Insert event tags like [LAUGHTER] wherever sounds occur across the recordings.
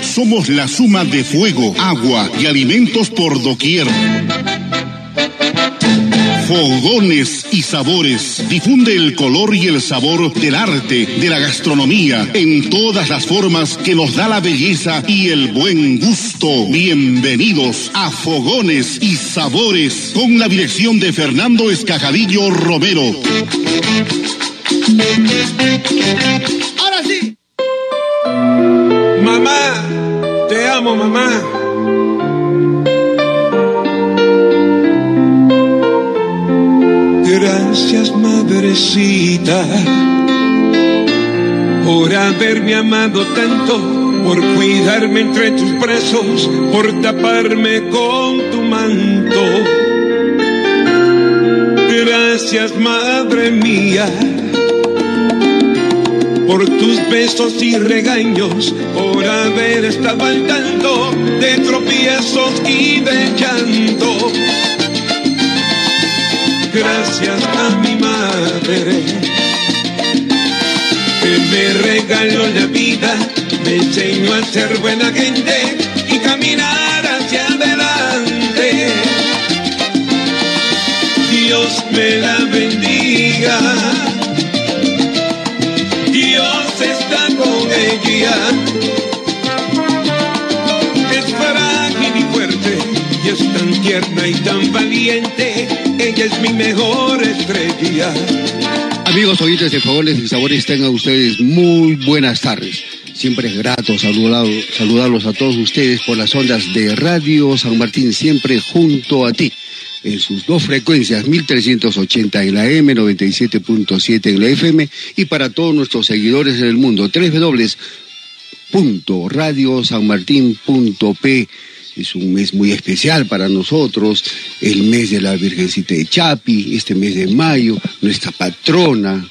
Somos la suma de fuego, agua y alimentos por doquier. Fogones y sabores. Difunde el color y el sabor del arte, de la gastronomía, en todas las formas que nos da la belleza y el buen gusto. Bienvenidos a Fogones y Sabores, con la dirección de Fernando Escajadillo Romero. Amo, mamá. Gracias, madrecita, por haberme amado tanto, por cuidarme entre tus brazos, por taparme con tu manto. Gracias, madre mía, por tus besos y regaños, por haber estado al de tropiezos y de llanto gracias a mi madre que me regaló la vida, me enseñó a ser buena gente y caminar hacia adelante. Dios me la Es frágil y fuerte y es tan tierna y tan valiente ella es mi mejor estrella. Amigos oyentes de Fogones y Sabores, tengan ustedes muy buenas tardes. Siempre es grato saludarlos a todos ustedes por las ondas de Radio San Martín, siempre junto a ti. En sus dos frecuencias, 1380 en la M, 97.7 en la FM, y para todos nuestros seguidores en el mundo, www.radiosanmartin.p es un mes muy especial para nosotros, el mes de la Virgencita de Chapi, este mes de mayo, nuestra patrona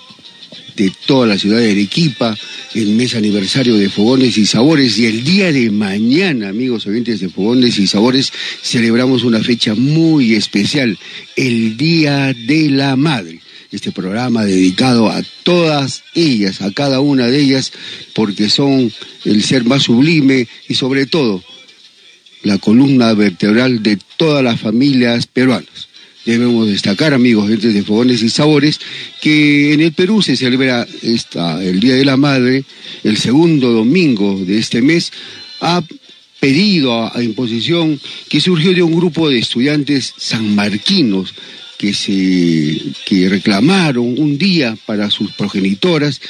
de toda la ciudad de Arequipa, el mes aniversario de Fogones y Sabores y el día de mañana, amigos oyentes de Fogones y Sabores, celebramos una fecha muy especial, el Día de la Madre este programa dedicado a todas ellas, a cada una de ellas, porque son el ser más sublime y sobre todo la columna vertebral de todas las familias peruanas. Debemos destacar, amigos, gente de Fogones y Sabores, que en el Perú se celebra esta, el Día de la Madre, el segundo domingo de este mes, a pedido a, imposición que surgió de un grupo de estudiantes sanmarquinos que se que reclamaron un día para sus progenitoras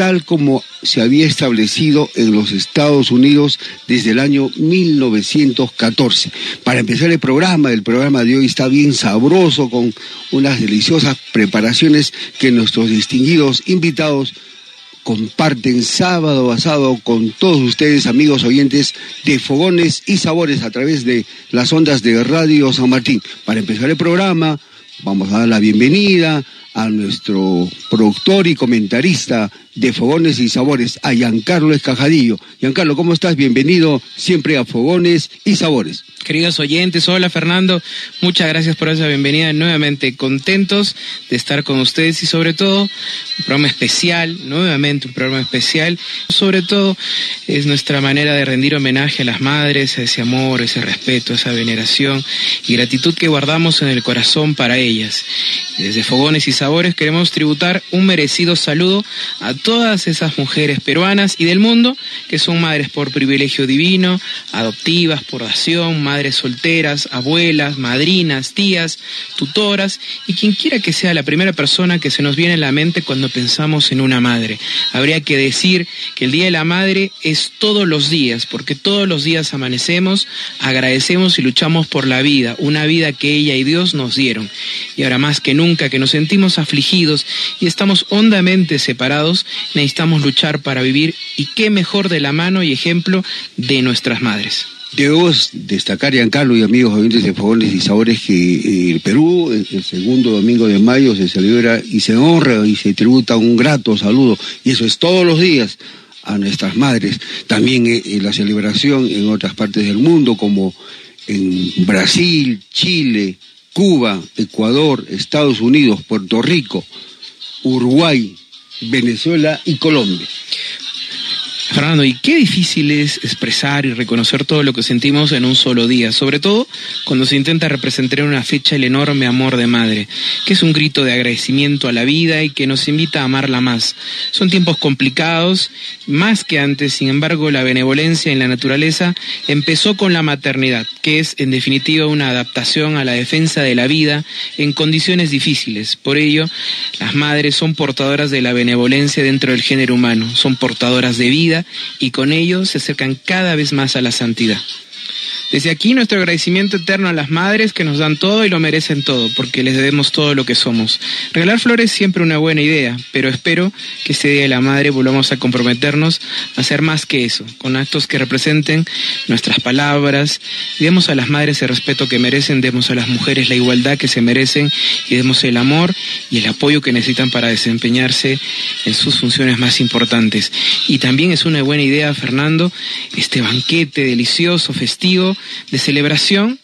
tal como se había establecido en los Estados Unidos desde el año 1914. Para empezar el programa, el programa de hoy está bien sabroso con unas deliciosas preparaciones que nuestros distinguidos invitados comparten sábado a sábado con todos ustedes, amigos oyentes de Fogones y Sabores a través de las ondas de Radio San Martín. Para empezar el programa, vamos a dar la bienvenida a nuestro productor y comentarista de Fogones y Sabores, a Giancarlo Escajadillo. Giancarlo, ¿cómo estás? Bienvenido siempre a Fogones y Sabores. Queridos oyentes, hola Fernando, muchas gracias por esa bienvenida. Nuevamente contentos de estar con ustedes y sobre todo un programa especial, nuevamente un programa especial. Sobre todo es nuestra manera de rendir homenaje a las madres, a ese amor, ese respeto, esa veneración y gratitud que guardamos en el corazón para ellas. desde Fogones y Sabores queremos tributar un merecido saludo a todas esas mujeres peruanas y del mundo que son madres por privilegio divino, adoptivas por dación, madres solteras, abuelas, madrinas, tías, tutoras y quien quiera que sea la primera persona que se nos viene a la mente cuando pensamos en una madre. Habría que decir que el Día de la Madre es todos los días, porque todos los días amanecemos, agradecemos y luchamos por la vida, una vida que ella y Dios nos dieron. Y ahora más que nunca que nos sentimos afligidos y estamos hondamente separados, necesitamos luchar para vivir y qué mejor de la mano y ejemplo de nuestras madres. Debemos destacar, Giancarlo y amigos oyentes de Fogones y Sabores, que eh, el Perú, el segundo domingo de mayo, se celebra y se honra y se tributa un grato saludo, y eso es todos los días a nuestras madres. También en eh, la celebración en otras partes del mundo, como en Brasil, Chile, Cuba, Ecuador, Estados Unidos, Puerto Rico, Uruguay, Venezuela y Colombia. Fernando, y qué difícil es expresar y reconocer todo lo que sentimos en un solo día, sobre todo cuando se intenta representar en una fecha el enorme amor de madre, que es un grito de agradecimiento a la vida y que nos invita a amarla más. Son tiempos complicados, más que antes, sin embargo, la benevolencia en la naturaleza empezó con la maternidad, que es en definitiva una adaptación a la defensa de la vida en condiciones difíciles. Por ello, las madres son portadoras de la benevolencia dentro del género humano, son portadoras de vida y con ello se acercan cada vez más a la santidad. Desde aquí nuestro agradecimiento eterno a las madres que nos dan todo y lo merecen todo, porque les debemos todo lo que somos. Regalar flores es siempre una buena idea, pero espero que este Día de la Madre volvamos a comprometernos a hacer más que eso, con actos que representen nuestras palabras. Demos a las madres el respeto que merecen, demos a las mujeres la igualdad que se merecen y demos el amor y el apoyo que necesitan para desempeñarse en sus funciones más importantes. Y también es una buena idea, Fernando, este banquete delicioso, festivo, de celebración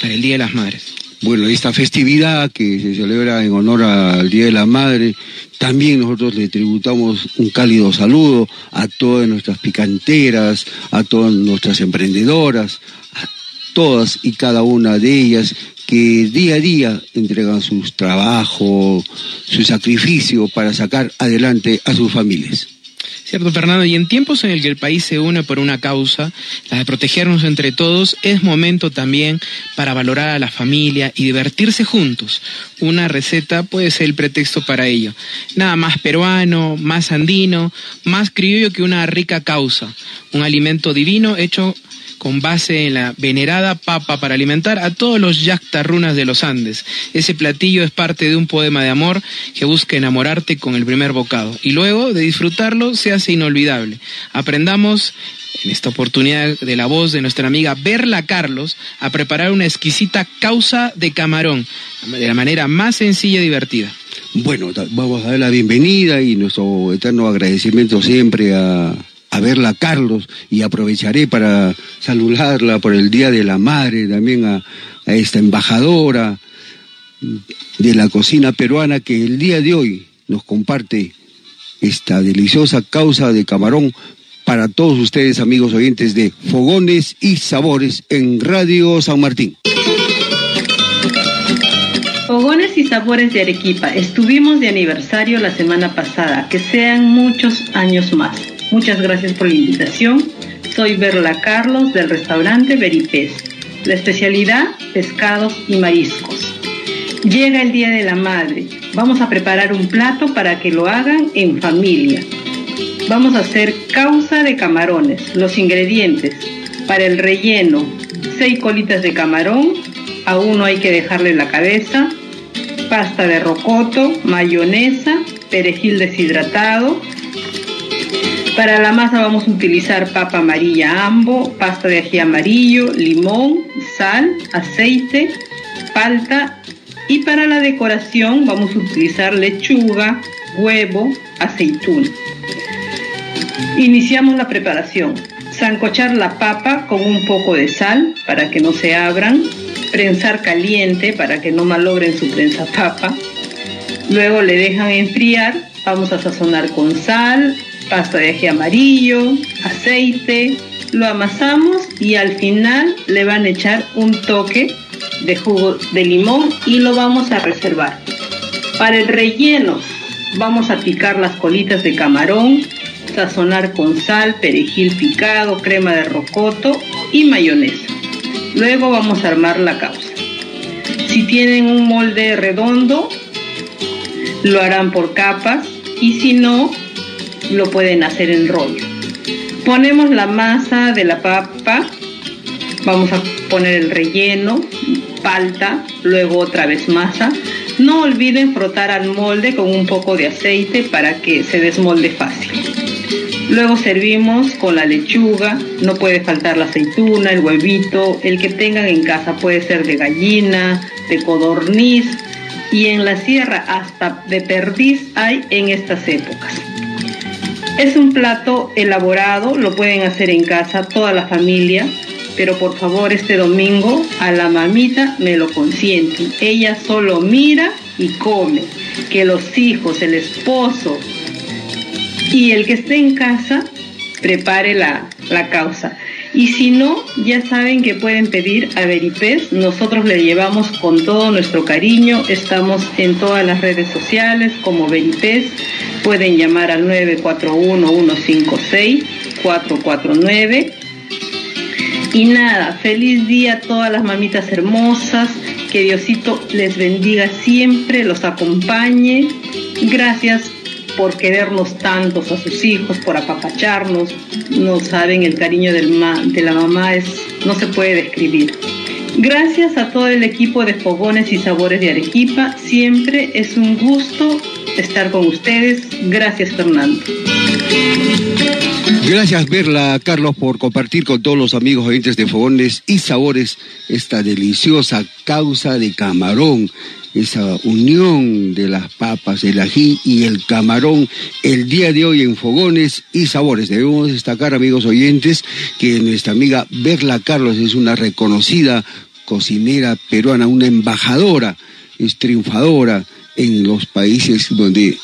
para el Día de las Madres. Bueno, esta festividad que se celebra en honor al Día de la Madre, también nosotros le tributamos un cálido saludo a todas nuestras picanteras, a todas nuestras emprendedoras, a todas y cada una de ellas que día a día entregan sus trabajos, su sacrificio para sacar adelante a sus familias. Cierto, Fernando, y en tiempos en el que el país se une por una causa, la de protegernos entre todos, es momento también para valorar a la familia y divertirse juntos. Una receta puede ser el pretexto para ello. Nada más peruano, más andino, más criollo que una rica causa. Un alimento divino hecho con base en la venerada papa para alimentar a todos los yactarrunas de los Andes. Ese platillo es parte de un poema de amor que busca enamorarte con el primer bocado y luego de disfrutarlo se hace inolvidable. Aprendamos en esta oportunidad de la voz de nuestra amiga Berla Carlos a preparar una exquisita causa de camarón de la manera más sencilla y divertida. Bueno, vamos a dar la bienvenida y nuestro eterno agradecimiento siempre a, a verla Carlos y aprovecharé para saludarla por el Día de la Madre, también a, esta embajadora de la cocina peruana que el día de hoy nos comparte esta deliciosa causa de camarón para todos ustedes amigos oyentes de Fogones y Sabores en Radio San Martín. Fogones y Sabores de Arequipa, estuvimos de aniversario la semana pasada, que sean muchos años más. Muchas gracias por la invitación. Soy Berla Carlos del restaurante Veripés. La especialidad, pescados y mariscos. Llega el Día de la Madre. Vamos a preparar un plato para que lo hagan en familia. Vamos a hacer causa de camarones. Los ingredientes. Para el relleno, 6 colitas de camarón. A uno hay que dejarle la cabeza. Pasta de rocoto, mayonesa, perejil deshidratado, para la masa vamos a utilizar papa amarilla ambo, pasta de ají amarillo, limón, sal, aceite, palta y para la decoración vamos a utilizar lechuga, huevo, aceituna. Iniciamos la preparación. Sancochar la papa con un poco de sal para que no se abran, prensar caliente para que no malogren su prensa papa. Luego le dejan enfriar, vamos a sazonar con sal, pasta de ají amarillo, aceite, lo amasamos y al final le van a echar un toque de jugo de limón y lo vamos a reservar. Para el relleno vamos a picar las colitas de camarón, sazonar con sal, perejil picado, crema de rocoto y mayonesa. Luego vamos a armar la causa. Si tienen un molde redondo, lo harán por capas y si no, lo pueden hacer en rollo. Ponemos la masa de la papa, vamos a poner el relleno, palta, luego otra vez masa. No olviden frotar al molde con un poco de aceite para que se desmolde fácil. Luego servimos con la lechuga, no puede faltar la aceituna, el huevito, el que tengan en casa puede ser de gallina, de codorniz y en la sierra hasta de perdiz hay en estas épocas. Es un plato elaborado, lo pueden hacer en casa toda la familia, pero por favor este domingo a la mamita me lo consienten. Ella solo mira y come. Que los hijos, el esposo y el que esté en casa prepare la, la causa. Y si no, ya saben que pueden pedir a Veripes. Nosotros le llevamos con todo nuestro cariño. Estamos en todas las redes sociales como Veripes. Pueden llamar al 941-156-449. Y nada, feliz día a todas las mamitas hermosas. Que Diosito les bendiga siempre, los acompañe. Gracias por querernos tantos a sus hijos, por apapacharnos. No saben, el cariño de la mamá es, no se puede describir. Gracias a todo el equipo de Fogones y Sabores de Arequipa. Siempre es un gusto estar con ustedes. Gracias, Fernando. Gracias, Verla, Carlos, por compartir con todos los amigos oyentes de Fogones y Sabores esta deliciosa causa de camarón esa unión de las papas, el ají y el camarón el día de hoy en Fogones y Sabores. Debemos destacar, amigos oyentes, que nuestra amiga Berla Carlos es una reconocida cocinera peruana, una embajadora, es triunfadora en los países donde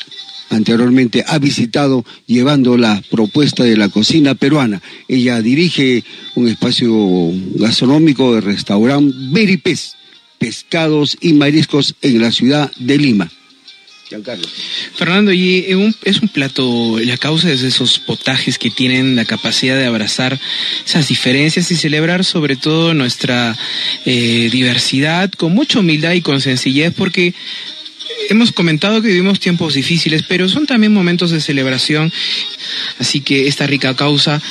anteriormente ha visitado llevando la propuesta de la cocina peruana. Ella dirige un espacio gastronómico de restaurante Beripes pescados y mariscos en la ciudad de Lima. Fernando, y es un plato, la causa es esos potajes que tienen la capacidad de abrazar esas diferencias y celebrar sobre todo nuestra eh, diversidad con mucha humildad y con sencillez, porque hemos comentado que vivimos tiempos difíciles, pero son también momentos de celebración. Así que esta rica causa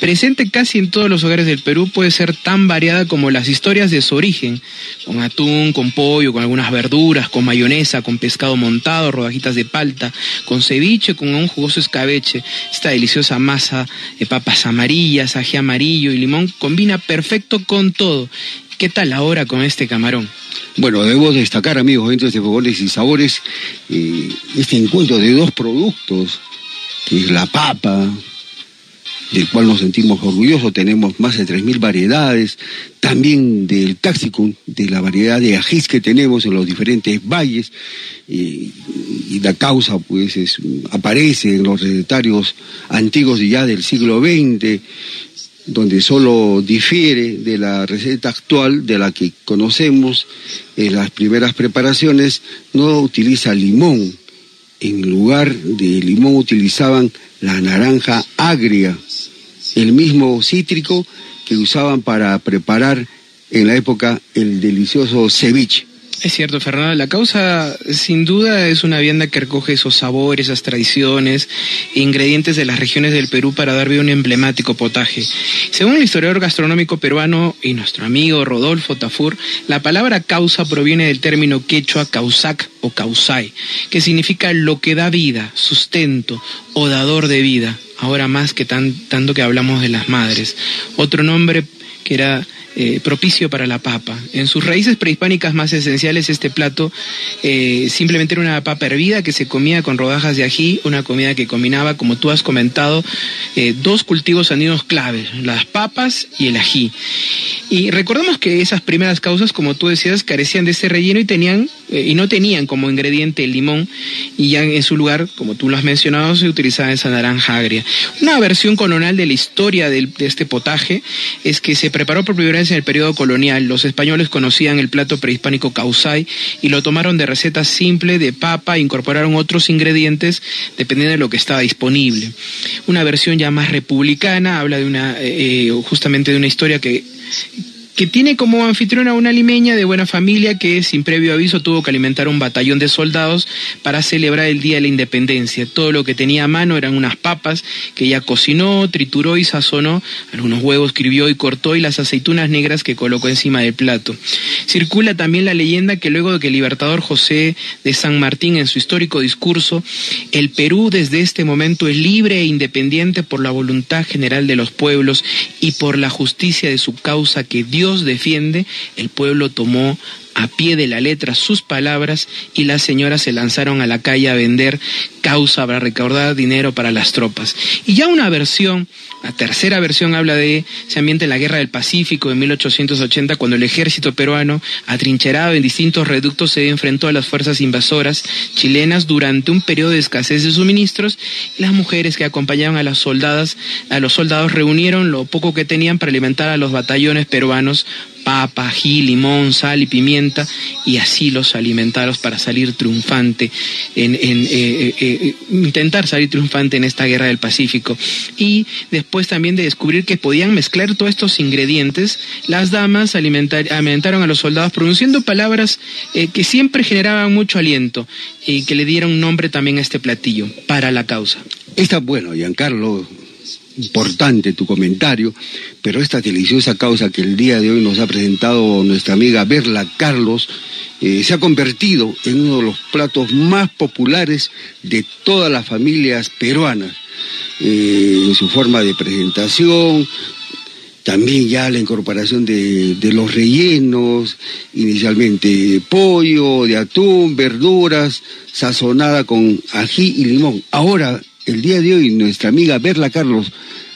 presente casi en todos los hogares del Perú, puede ser tan variada como las historias de su origen, con atún, con pollo, con algunas verduras, con mayonesa, con pescado montado, rodajitas de palta, con ceviche, con un jugoso escabeche. Esta deliciosa masa de papas amarillas, ají amarillo y limón combina perfecto con todo. ¿Qué tal ahora con este camarón? Bueno, debo destacar, amigos, dentro de Fogones y Sabores, eh, este encuentro de dos productos, que es la papa, del cual nos sentimos orgullosos. Tenemos más de 3.000 variedades, también del cáxico, de la variedad de ajís que tenemos en los diferentes valles, y, la causa pues aparece en los recetarios antiguos ya del siglo XX, donde solo difiere de la receta actual de la que conocemos en las primeras preparaciones, no utiliza limón. En lugar de limón utilizaban la naranja agria, el mismo cítrico que usaban para preparar en la época el delicioso ceviche. Es cierto, Fernando. La causa, sin duda, es una vianda que recoge esos sabores, esas tradiciones, ingredientes de las regiones del Perú para dar vida a un emblemático potaje. Según el historiador gastronómico peruano y nuestro amigo Rodolfo Tafur, la palabra causa proviene del término quechua causac o causai, que significa lo que da vida, sustento o dador de vida. Ahora más que tanto que hablamos de las madres. Otro nombre que era eh, propicio para la papa. En sus raíces prehispánicas más esenciales, este plato eh, simplemente era una papa hervida que se comía con rodajas de ají, una comida que combinaba, como tú has comentado, eh, dos cultivos andinos claves, las papas y el ají. Y recordemos que esas primeras causas, como tú decías, carecían de ese relleno y tenían y no tenían como ingrediente el limón y ya en su lugar, como tú lo has mencionado, se utilizaba esa naranja agria. Una versión colonial de la historia de este potaje es que se preparó por primera en el periodo colonial. Los españoles conocían el plato prehispánico causay y lo tomaron de receta simple de papa e incorporaron otros ingredientes dependiendo de lo que estaba disponible. Una versión ya más republicana habla de una, eh, eh, justamente de una historia que que tiene como anfitriona una limeña de buena familia que sin previo aviso tuvo que alimentar un batallón de soldados para celebrar el Día de la Independencia. Todo lo que tenía a mano eran unas papas que ella cocinó, trituró y sazonó, algunos huevos escribió y cortó y las aceitunas negras que colocó encima del plato. Circula también la leyenda que luego de que el libertador José de San Martín en su histórico discurso, el Perú desde este momento es libre e independiente por la voluntad general de los pueblos y por la justicia de su causa que Dios defiende, el pueblo tomó a pie de la letra sus palabras y las señoras se lanzaron a la calle a vender causa para recaudar dinero para las tropas. Y ya una versión, la tercera versión habla de ese ambiente en la Guerra del Pacífico de 1880 cuando el ejército peruano, atrincherado en distintos reductos, se enfrentó a las fuerzas invasoras chilenas durante un periodo de escasez de suministros las mujeres que acompañaban a las soldadas, a los soldados reunieron lo poco que tenían para alimentar a los batallones peruanos papa, ají, limón, sal y pimienta, y así los alimentaron para salir triunfante, en, eh, eh, eh, intentar salir triunfante en esta guerra del Pacífico. Y después también de descubrir que podían mezclar todos estos ingredientes, las damas alimentaron a los soldados pronunciando palabras que siempre generaban mucho aliento y que le dieron nombre también a este platillo, para la causa. Está bueno, Giancarlo, importante tu comentario, pero esta deliciosa causa que el día de hoy nos ha presentado nuestra amiga Berla Carlos eh, se ha convertido en uno de los platos más populares de todas las familias peruanas, eh, en su forma de presentación, también ya la incorporación de, los rellenos, inicialmente pollo, de atún, verduras, sazonada con ají y limón. Ahora el día de hoy nuestra amiga Berla Carlos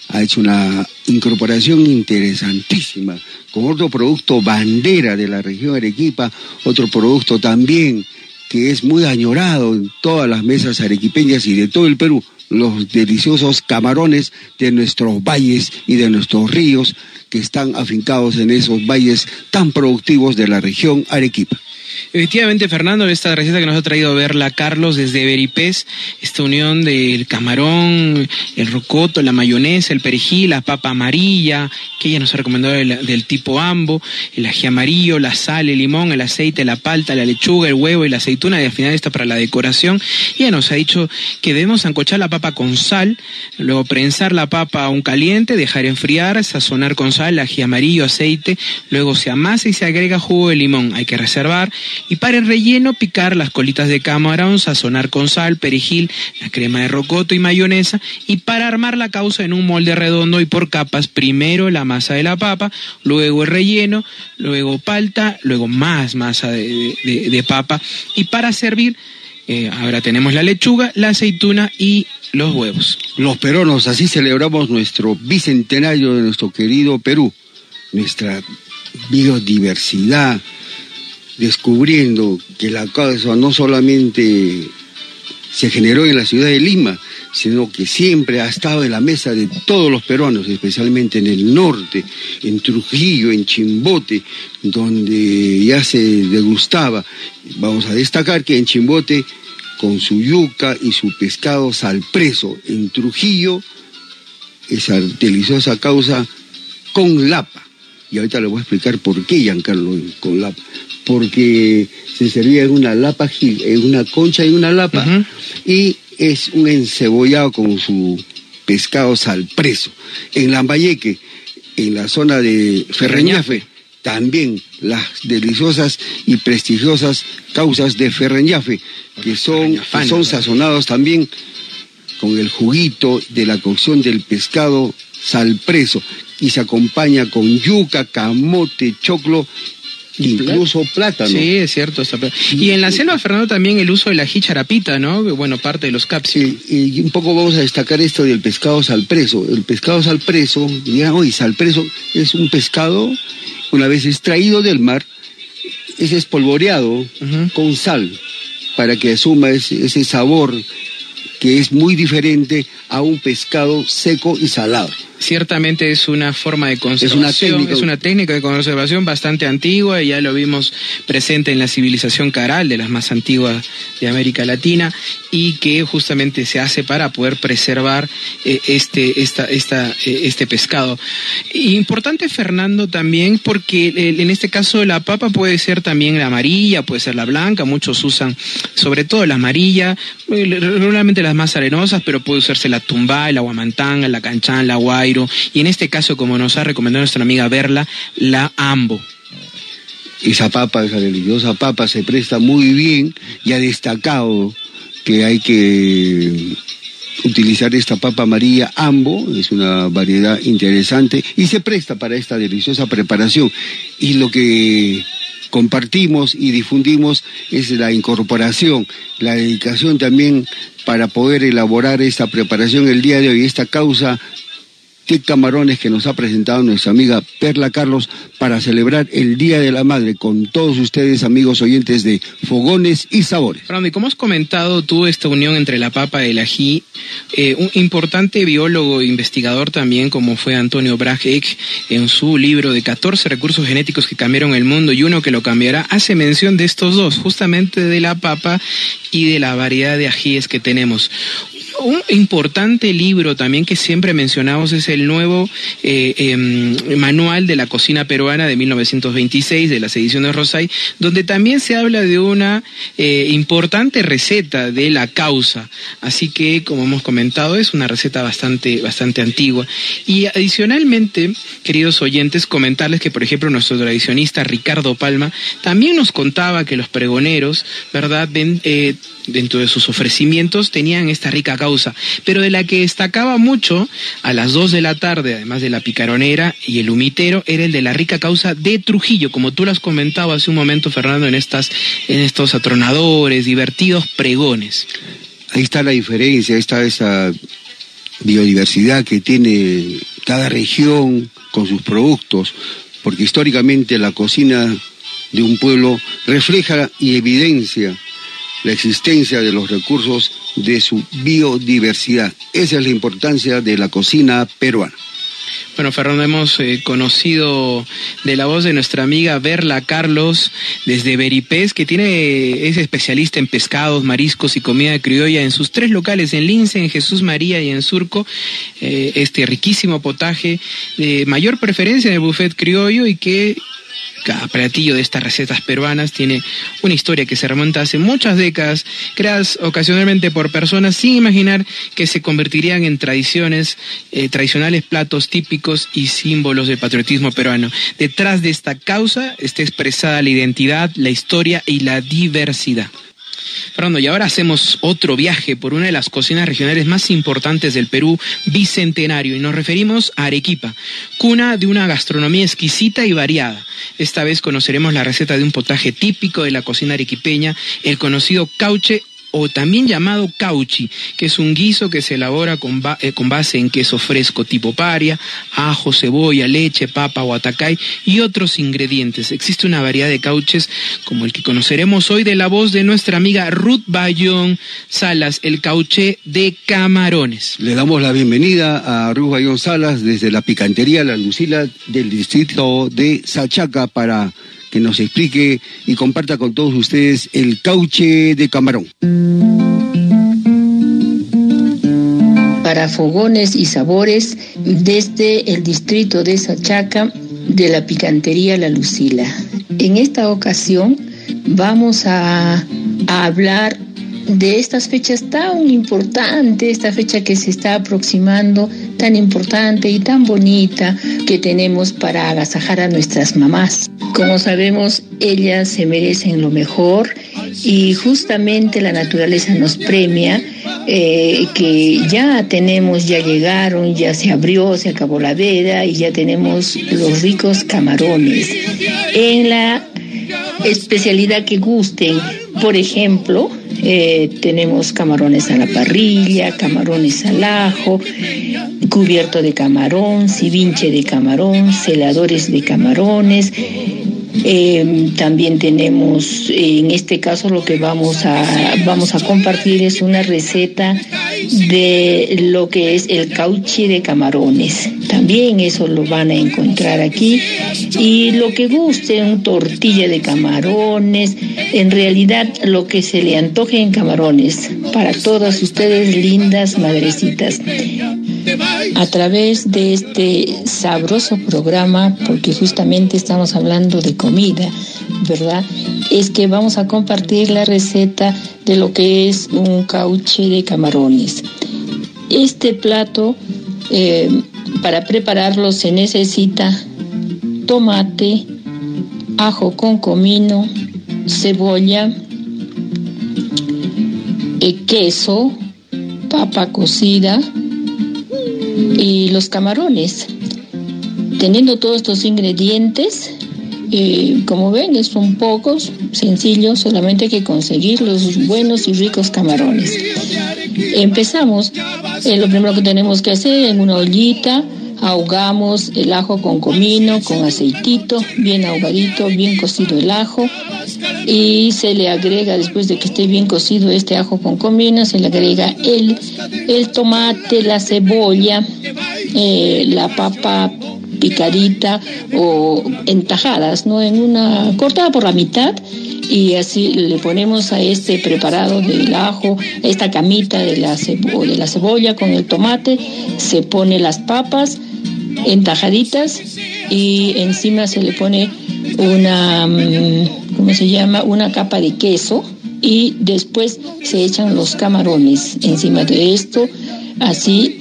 ha hecho una incorporación interesantísima con otro producto bandera de la región Arequipa, otro producto también que es muy añorado en todas las mesas arequipeñas y de todo el Perú, los deliciosos camarones de nuestros valles y de nuestros ríos que están afincados en esos valles tan productivos de la región Arequipa. Efectivamente, Fernando, esta receta que nos ha traído verla Carlos desde Beripés, esta unión del camarón, el rocoto, la mayonesa, el perejil, la papa amarilla, que ella nos ha recomendado del, tipo ambo, el ají amarillo, la sal, el limón, el aceite, la palta, la lechuga, el huevo y la aceituna, y al final está para la decoración. Ella nos ha dicho que debemos ancochar la papa con sal, luego prensar la papa a un caliente, dejar enfriar, sazonar con sal, ají amarillo, aceite, luego se amasa y se agrega jugo de limón. Hay que reservar y para el relleno picar las colitas de camarón, sazonar con sal, perejil, la crema de rocoto y mayonesa y para armar la causa en un molde redondo y por capas, primero la masa de la papa, luego el relleno, luego palta, luego más masa de, papa y para servir eh, ahora tenemos la lechuga, la aceituna y los huevos. Los peruanos, así celebramos nuestro bicentenario de nuestro querido Perú, nuestra biodiversidad, descubriendo que la causa no solamente se generó en la ciudad de Lima, sino que siempre ha estado en la mesa de todos los peruanos, especialmente en el norte, en Trujillo, en Chimbote, donde ya se degustaba. Vamos a destacar que en Chimbote, con su yuca y su pescado salpreso, en Trujillo, esa deliciosa causa con lapa. Y ahorita le voy a explicar por qué Giancarlo con lapa porque se servía en una lapa, en una concha y una lapa, y es un encebollado con su pescado salpreso. En Lambayeque, en la zona de Ferreñafe, también las deliciosas y prestigiosas causas de Ferreñafe, que son, que son sazonados también con el juguito de la cocción del pescado salpreso y se acompaña con yuca, camote, choclo incluso plátano. Sí, es cierto. Y en la selva, Fernando, también el uso de la jicharapita, ¿no? Bueno, parte de los capsios. y un poco vamos a destacar esto del pescado salpreso. El pescado salpreso, digamos, hoy salpreso es un pescado, una vez extraído del mar, es espolvoreado con sal para que asuma ese, ese sabor que es muy diferente a un pescado seco y salado. Ciertamente es una forma de conservación, es una, técnica, de conservación bastante antigua y ya lo vimos presente en la civilización caral de las más antiguas de América Latina y que justamente se hace para poder preservar eh, este, esta, esta, eh, este pescado. Importante, Fernando, también porque en este caso la papa puede ser también la amarilla, puede ser la blanca, muchos usan sobre todo la amarilla, eh, regularmente las más arenosas, pero puede usarse la tumbá, el aguamantán, la canchán, la guairo, y en este caso, como nos ha recomendado nuestra amiga Verla, la ambo. Esa papa, esa deliciosa papa, se presta muy bien y ha destacado que hay que utilizar esta papa amarilla ambo, es una variedad interesante y se presta para esta deliciosa preparación. Y lo que compartimos y difundimos es la incorporación, la dedicación también para poder elaborar esta preparación el día de hoy, esta causa de camarones que nos ha presentado nuestra amiga Perla Carlos para celebrar el Día de la Madre con todos ustedes, amigos oyentes de Fogones y Sabores. Fernando, y has comentado tú, esta unión entre la papa y el ají, eh, un importante biólogo e investigador también, como fue Antonio Bragg en su libro de 14 recursos genéticos que cambiaron el mundo y uno que lo cambiará, hace mención de estos dos, justamente de la papa y de la variedad de ajíes que tenemos. Un importante libro también que siempre mencionamos es el nuevo eh, em, manual de la cocina peruana de 1926 de las ediciones Rosay, donde también se habla de una eh, importante receta de la causa. Así que, como hemos comentado, es una receta bastante, bastante antigua. Y adicionalmente, queridos oyentes, comentarles que, por ejemplo, nuestro tradicionista Ricardo Palma también nos contaba que los pregoneros, ¿verdad?, eh, dentro de sus ofrecimientos tenían esta rica pero de la que destacaba mucho a las dos de la tarde, además de la picaronera y el humitero, era el de la rica causa de Trujillo, como tú lo has comentado hace un momento, Fernando, en, estas, en estos atronadores, divertidos pregones. Ahí está la diferencia, ahí está esa biodiversidad que tiene cada región con sus productos, porque históricamente la cocina de un pueblo refleja y evidencia la existencia de los recursos de su biodiversidad. Esa es la importancia de la cocina peruana. Bueno, Fernando, hemos eh, conocido de la voz de nuestra amiga Berla Carlos desde Beripés, que tiene, es especialista en pescados, mariscos y comida criolla en sus tres locales, en Lince, en Jesús María y en Surco. Eh, este riquísimo potaje de mayor preferencia en el buffet criollo y que cada platillo de estas recetas peruanas tiene una historia que se remonta hace muchas décadas, creadas ocasionalmente por personas sin imaginar que se convertirían en tradiciones, eh, tradicionales platos típicos y símbolos del patriotismo peruano. Detrás de esta causa está expresada la identidad, la historia y la diversidad. Fernando, y ahora hacemos otro viaje por una de las cocinas regionales más importantes del Perú, bicentenario, y nos referimos a Arequipa, cuna de una gastronomía exquisita y variada. Esta vez conoceremos la receta de un potaje típico de la cocina arequipeña, el conocido cauche o también llamado cauchi, que es un guiso que se elabora con, eh, con, base en queso fresco tipo paria, ajo, cebolla, leche, papa, guatacay y otros ingredientes. Existe una variedad de cauches como el que conoceremos hoy de la voz de nuestra amiga Ruth Bayón Salas, el cauché de camarones. Le damos la bienvenida a Ruth Bayón Salas desde la picantería La Lucila del distrito de Sachaca para que nos explique y comparta con todos ustedes el cauche de camarón. Para fogones y sabores desde el distrito de Sachaca de la picantería La Lucila. En esta ocasión vamos a, a hablar de estas fechas tan importantes, esta fecha que se está aproximando, tan importante y tan bonita que tenemos para agasajar a nuestras mamás. Como sabemos, ellas se merecen lo mejor y justamente la naturaleza nos premia eh, que ya tenemos, ya llegaron, ya se abrió, se acabó la veda y ya tenemos los ricos camarones. En la especialidad que gusten, por ejemplo, eh, tenemos camarones a la parrilla, camarones al ajo, cubierto de camarón, civinche de camarón, celadores de camarones, eh, también tenemos, en este caso lo que vamos a, vamos a compartir es una receta de lo que es el cauchi de camarones. También eso lo van a encontrar aquí. Y lo que gusten, tortilla de camarones, en realidad lo que se le antoje en camarones, para todas ustedes lindas madrecitas a través de este sabroso programa, porque justamente estamos hablando de comida, ¿verdad? Es que vamos a compartir la receta de lo que es un cauche de camarones. Este plato, eh, para prepararlo se necesita tomate, ajo con comino, cebolla, eh, queso, papa cocida, y los camarones. Teniendo todos estos ingredientes, como ven, son pocos, sencillos, solamente hay que conseguir los buenos y ricos camarones. Empezamos, eh, lo primero que tenemos que hacer en una ollita, ahogamos el ajo con comino, con aceitito, bien ahogadito, bien cocido el ajo y se le agrega, después de que esté bien cocido este ajo con comino, se le agrega el, el tomate, la cebolla, eh, la papa picadita o entajadas, ¿no? En una cortada por la mitad y así le ponemos a este preparado del ajo, esta camita de la, de la cebolla con el tomate, se pone las papas entajaditas y encima se le pone una, mm, ¿cómo se llama? Una capa de queso y después se echan los camarones encima de esto, así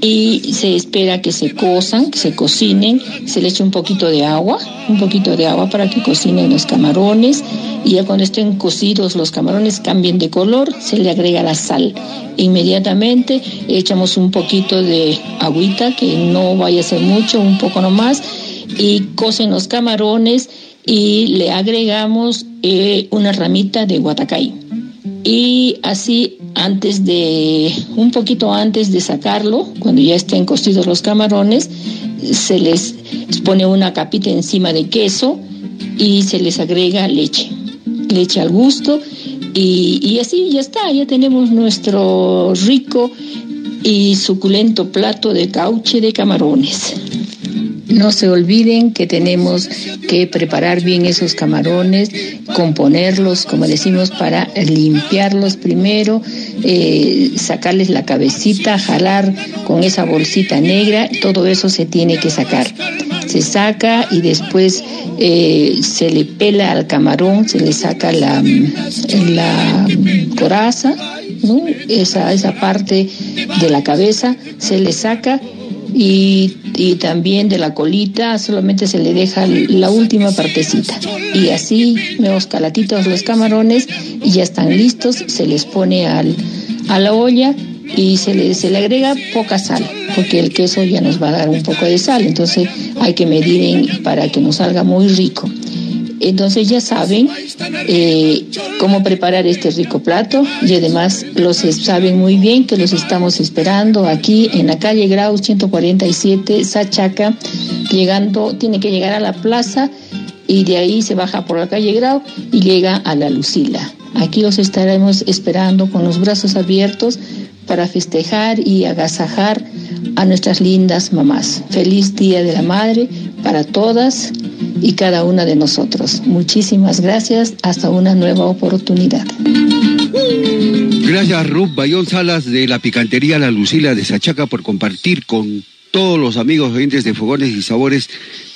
y se espera que se cosan, que se cocinen, se le echa un poquito de agua, un poquito de agua para que cocinen los camarones y ya cuando estén cocidos los camarones cambien de color, se le agrega la sal. Inmediatamente echamos un poquito de agüita, que no vaya a ser mucho, un poco nomás, y cocen los camarones y le agregamos eh, una ramita de guatacay. Y así antes de, un poquito antes de sacarlo, cuando ya estén cocidos los camarones, se les pone una capita encima de queso y se les agrega leche, leche al gusto y, y así ya está, ya tenemos nuestro rico y suculento plato de cauche de camarones. No se olviden que tenemos que preparar bien esos camarones, componerlos, como decimos, para limpiarlos primero, eh, sacarles la cabecita, jalar con esa bolsita negra, todo eso se tiene que sacar. Se saca y después eh, se le pela al camarón, se le saca la, la coraza, esa, esa parte de la cabeza, se le saca y, y, también de la colita solamente se le deja la última partecita. Y así, menos calatitos los camarones y ya están listos, se les pone al, a la olla y se le, se le agrega poca sal, porque el queso ya nos va a dar un poco de sal, entonces hay que medir para que nos salga muy rico. Entonces ya saben eh, cómo preparar este rico plato y además los saben muy bien que los estamos esperando aquí en la calle Grau 147 Sachaca, llegando, tiene que llegar a la plaza y de ahí se baja por la calle Grau y llega a la Lucila. Aquí los estaremos esperando con los brazos abiertos para festejar y agasajar a nuestras lindas mamás. Feliz Día de la Madre para todas y cada una de nosotros. Muchísimas gracias. Hasta una nueva oportunidad. Gracias Ruth Bayón Salas de la Picantería La Lucila de Sachaca por compartir con todos los amigos oyentes de Fogones y Sabores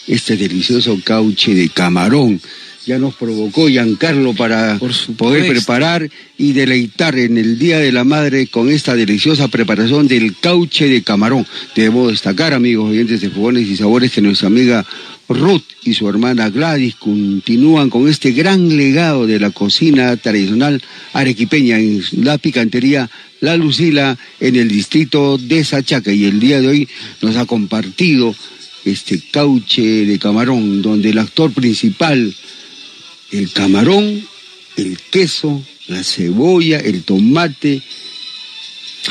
este delicioso cauche de camarón ya nos provocó Giancarlo para poder preparar y deleitar en el Día de la Madre con esta deliciosa preparación del cauche de camarón. Debo destacar, amigos oyentes de Fogones y Sabores, que nuestra amiga Ruth y su hermana Gladys continúan con este gran legado de la cocina tradicional arequipeña en la picantería La Lucila en el distrito de Sachaca y el día de hoy nos ha compartido este cauche de camarón donde el actor principal el camarón, el queso, la cebolla, el tomate,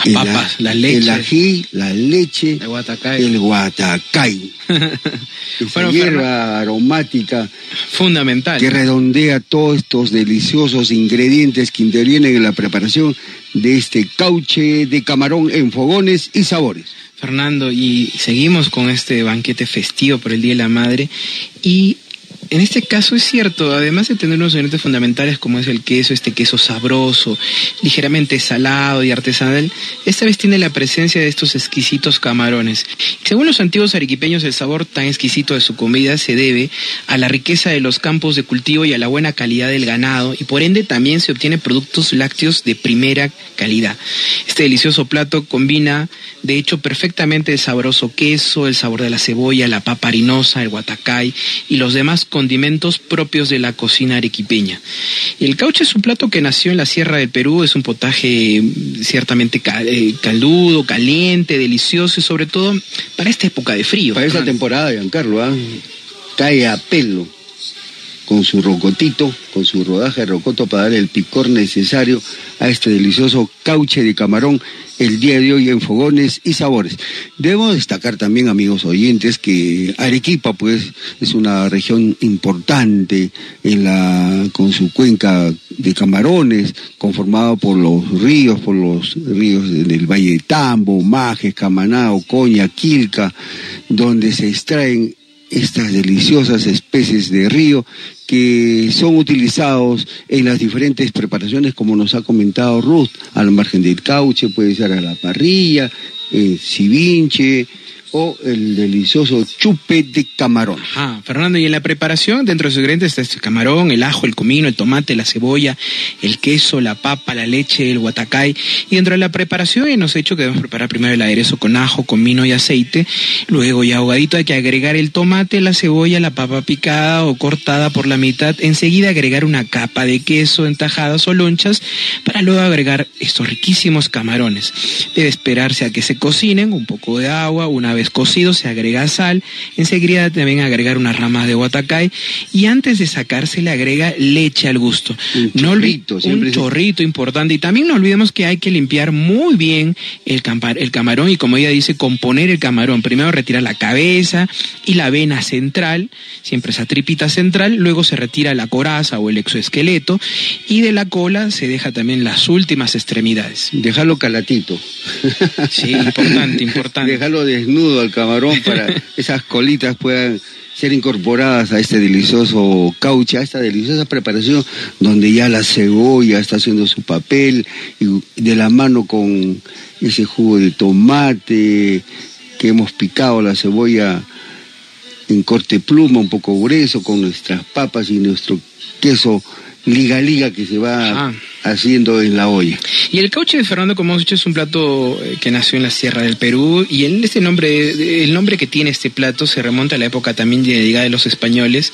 las papas, la leche, el ají, la leche, el guatacay, el guatacay. [LAUGHS] Esa hierba aromática fundamental que redondea todos estos deliciosos ingredientes que intervienen en la preparación de este cauche de camarón en fogones y sabores. Fernando, y seguimos con este banquete festivo por el Día de la Madre y en este caso es cierto, además de tener unos ingredientes fundamentales como es el queso, este queso sabroso, ligeramente salado y artesanal, esta vez tiene la presencia de estos exquisitos camarones. Según los antiguos arequipeños, el sabor tan exquisito de su comida se debe a la riqueza de los campos de cultivo y a la buena calidad del ganado, y por ende también se obtiene productos lácteos de primera calidad. Este delicioso plato combina, de hecho, perfectamente el sabroso queso, el sabor de la cebolla, la papa harinosa, el guatacay y los demás condimentos propios de la cocina arequipeña. el cauche es un plato que nació en la Sierra del Perú, es un potaje mm, ciertamente eh, caldudo, caliente, delicioso y sobre todo para esta época de frío. Para esta temporada, Giancarlo, ¿ah? cae a pelo. Con su rocotito, con su rodaje de rocoto para dar el picor necesario a este delicioso cauche de camarón el día de hoy en Fogones y Sabores. Debo destacar también, amigos oyentes, que Arequipa, pues, es una región importante en la, con su cuenca de camarones, conformado por los ríos, por los ríos del Valle de Tambo, Majes, Camanao, Coña, Quilca, donde se extraen estas deliciosas especies de río que son utilizados en las diferentes preparaciones, como nos ha comentado Ruth, al margen del cauche, puede ser a la parrilla, eh, civinche, o el delicioso chupe de camarón. Ajá, Fernando, y en la preparación, dentro de sus ingredientes está este camarón, el ajo, el comino, el tomate, la cebolla, el queso, la papa, la leche, el guatacay. Y dentro de la preparación hemos hecho que debemos preparar primero el aderezo con ajo, comino y aceite. Luego ya ahogadito hay que agregar el tomate, la cebolla, la papa picada o cortada por la mitad. Enseguida agregar una capa de queso en tajadas o lonchas para luego agregar estos riquísimos camarones. Debe esperarse a que se cocinen, un poco de agua, una vez cocido se agrega sal, enseguida también agregar unas ramas de guatacay y antes de sacar se le agrega leche al gusto. Un no chorrito, siempre un chorrito importante y también no olvidemos que hay que limpiar muy bien el, el camarón y como ella dice, componer el camarón. Primero retirar la cabeza y la vena central, siempre esa tripita central, luego se retira la coraza o el exoesqueleto y de la cola se deja también las últimas extremidades. Dejarlo calatito. Sí, importante, importante. Dejarlo desnudo al camarón para [LAUGHS] esas colitas puedan ser incorporadas a este delicioso cauche, a esta deliciosa preparación donde ya la cebolla está haciendo su papel y de la mano con ese jugo de tomate que hemos picado la cebolla en corte pluma, un poco grueso, con nuestras papas y nuestro queso liga liga que se va Ajá. Haciendo en la olla. Y el cauche de Fernando, como hemos dicho, es un plato eh, que nació en la Sierra del Perú y este nombre, el nombre que tiene este plato se remonta a la época también de llegada de los españoles,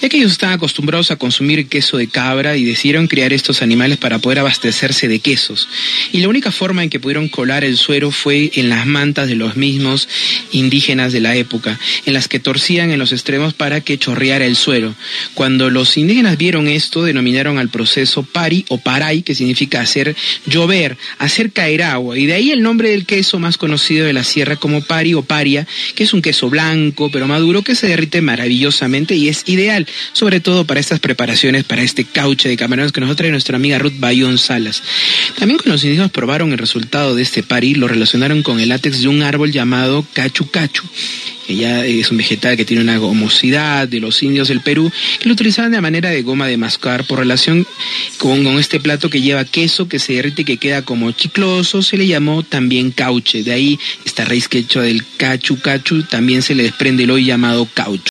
ya que ellos estaban acostumbrados a consumir queso de cabra y decidieron criar estos animales para poder abastecerse de quesos. Y la única forma en que pudieron colar el suero fue en las mantas de los mismos indígenas de la época, en las que torcían en los extremos para que chorreara el suero. Cuando los indígenas vieron esto, denominaron al proceso pari o paray, que significa hacer llover, hacer caer agua. Y de ahí el nombre del queso más conocido de la sierra como pari o paria, que es un queso blanco pero maduro que se derrite maravillosamente y es ideal, sobre todo para estas preparaciones, para este cauche de camarones que nos trae nuestra amiga Ruth Bayón Salas. También cuando los indígenas probaron el resultado de este pari, lo relacionaron con el látex de un árbol llamado cachu cachu ya es un vegetal que tiene una gomosidad de los indios del Perú, que lo utilizaban de manera de goma de mascar por relación con, con este plato que lleva queso que se derrite y que queda como chicloso, se le llamó también cauche. De ahí esta raíz quechua del cachu cachu también se le desprende el hoy llamado caucho.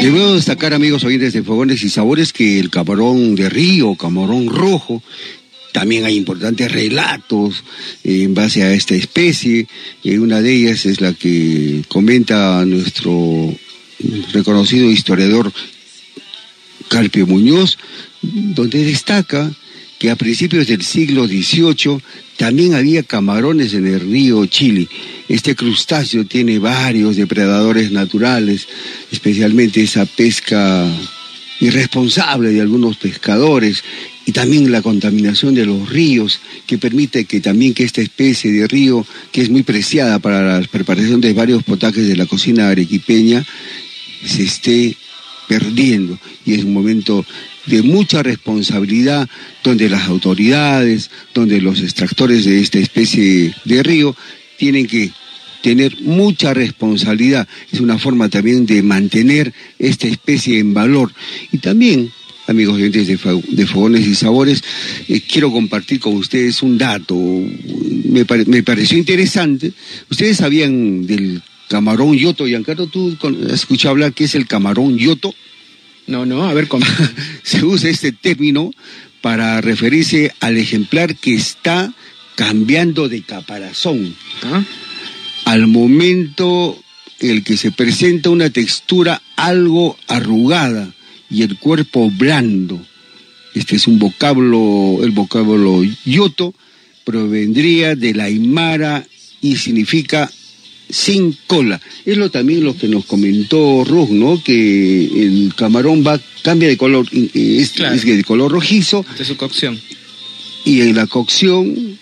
Debo destacar, amigos oyentes de Fogones y Sabores, que el camarón de río, camarón rojo, también hay importantes relatos en base a esta especie, y una de ellas es la que comenta nuestro reconocido historiador Carpio Muñoz, donde destaca que a principios del siglo XVIII también había camarones en el río Chile. Este crustáceo tiene varios depredadores naturales, especialmente esa pesca irresponsable de algunos pescadores y también la contaminación de los ríos que permite que también que esta especie de río que es muy preciada para la preparación de varios potajes de la cocina arequipeña se esté perdiendo y es un momento de mucha responsabilidad donde las autoridades, donde los extractores de esta especie de río tienen que tener mucha responsabilidad. Es una forma también de mantener esta especie en valor. Y también, amigos oyentes de, de Fogones y Sabores, eh, quiero compartir con ustedes un dato. Me pareció interesante. ¿Ustedes sabían del camarón yoto? Giancarlo, ¿tú con- has escuchado hablar qué es el camarón yoto? No, no, a ver cómo. [LAUGHS] se usa este término para referirse al ejemplar que está cambiando de caparazón. ¿Ah? Al momento en el que se presenta una textura algo arrugada y el cuerpo blando. Este es un vocablo, el vocablo yoto provendría de la aymara y significa sin cola. Es lo también lo que nos comentó Ruz, ¿no? Que el camarón va, cambia de color, es, es de color rojizo. De su cocción. Y en la cocción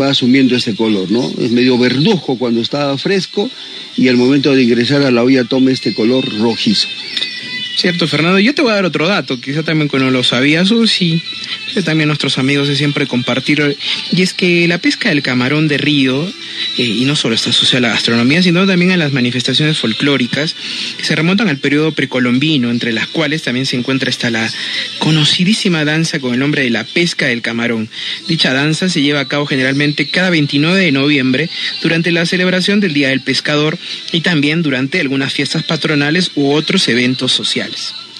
va asumiendo ese color, ¿no? Es medio verdujo cuando está fresco y al momento de ingresar a la olla toma este color rojizo. Cierto, Fernando. Yo te voy a dar otro dato, quizá también cuando lo sabías, o sí, también nuestros amigos de siempre compartir, y es que la pesca del camarón de río, eh, y no solo está asociada a la gastronomía, sino también a las manifestaciones folclóricas que se remontan al periodo precolombino, entre las cuales también se encuentra esta la conocidísima danza con el nombre de la pesca del camarón. Dicha danza se lleva a cabo generalmente cada 29 de noviembre durante la celebración del Día del Pescador y también durante algunas fiestas patronales u otros eventos sociales.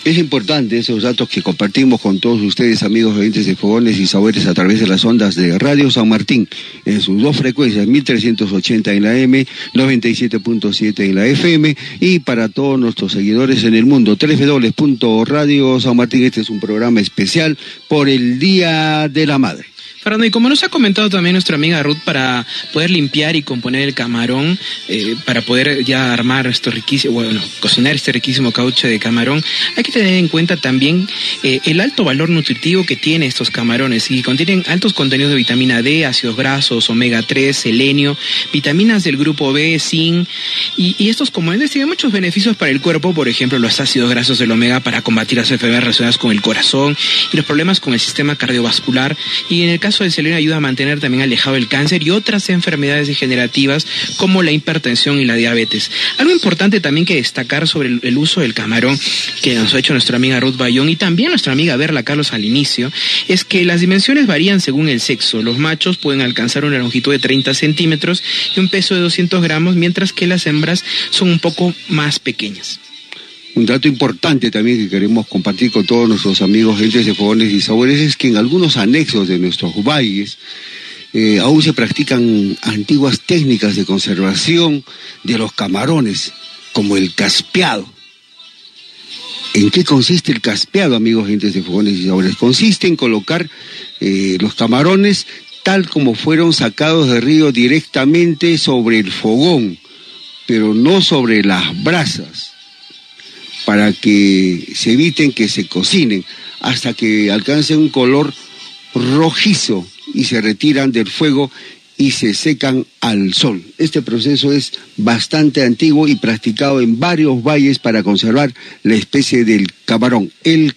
Es importante esos datos que compartimos con todos ustedes, amigos oyentes de Fogones y Sabores, a través de las ondas de Radio San Martín, en sus dos frecuencias, 1380 en la M, 97.7 en la FM, y para todos nuestros seguidores en el mundo, www.radio San Martín. Este es un programa especial por el Día de la Madre. Fernando, y como nos ha comentado también nuestra amiga Ruth, para poder limpiar y componer el camarón, eh, para poder ya armar esto riquísimo, bueno, cocinar este riquísimo cauche de camarón, hay que tener en cuenta también eh, el alto valor nutritivo que tiene estos camarones y contienen altos contenidos de vitamina D, ácidos grasos, omega 3, selenio, vitaminas del grupo B, zinc, y, y estos componentes tienen muchos beneficios para el cuerpo, por ejemplo, los ácidos grasos del omega para combatir las enfermedades relacionadas con el corazón y los problemas con el sistema cardiovascular, y en el caso el selenio ayuda a mantener también alejado el cáncer y otras enfermedades degenerativas como la hipertensión y la diabetes. Algo importante también que destacar sobre el, uso del camarón que nos ha hecho nuestra amiga Ruth Bayón y también nuestra amiga Berla Carlos al inicio es que las dimensiones varían según el sexo. Los machos pueden alcanzar una longitud de 30 centímetros y un peso de 200 gramos, mientras que las hembras son un poco más pequeñas. Un dato importante también que queremos compartir con todos nuestros amigos gentes de fogones y sabores es que en algunos anexos de nuestros valles eh, aún se practican antiguas técnicas de conservación de los camarones, como el caspeado. ¿En qué consiste el caspeado, amigos gentes de fogones y sabores? Consiste en colocar eh, los camarones tal como fueron sacados de río directamente sobre el fogón, pero no sobre las brasas para que se eviten que se cocinen hasta que alcancen un color rojizo y se retiran del fuego y se secan al sol. Este proceso es bastante antiguo y practicado en varios valles para conservar la especie del camarón, el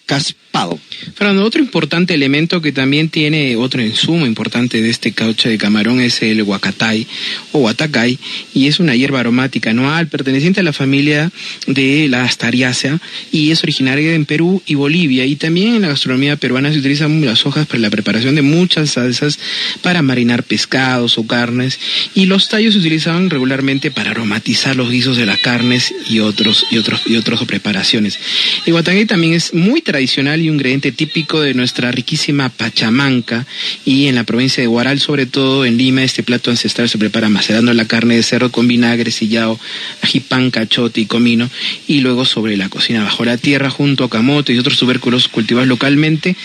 caspado. Fernando, otro importante elemento que también tiene otro insumo importante de este caucho de camarón es el huacatay o huatacay y es una hierba aromática anual perteneciente a la familia de la astariácea y es originaria en Perú y Bolivia y también en la gastronomía peruana se utilizan las hojas para la preparación de muchas salsas para marinar pescados o carnes y los tallos se utilizaban regularmente para aromatizar los guisos de las carnes y otros y otros y otras preparaciones. El huatacay también es muy tradicional y un ingrediente típico de nuestra riquísima pachamanca y en la provincia de Huaral, sobre todo en Lima, este plato ancestral se prepara macerando la carne de cerdo con vinagre, sillao, ajipán, cachote y comino y luego sobre la cocina bajo la tierra junto a camote y otros tubérculos cultivados localmente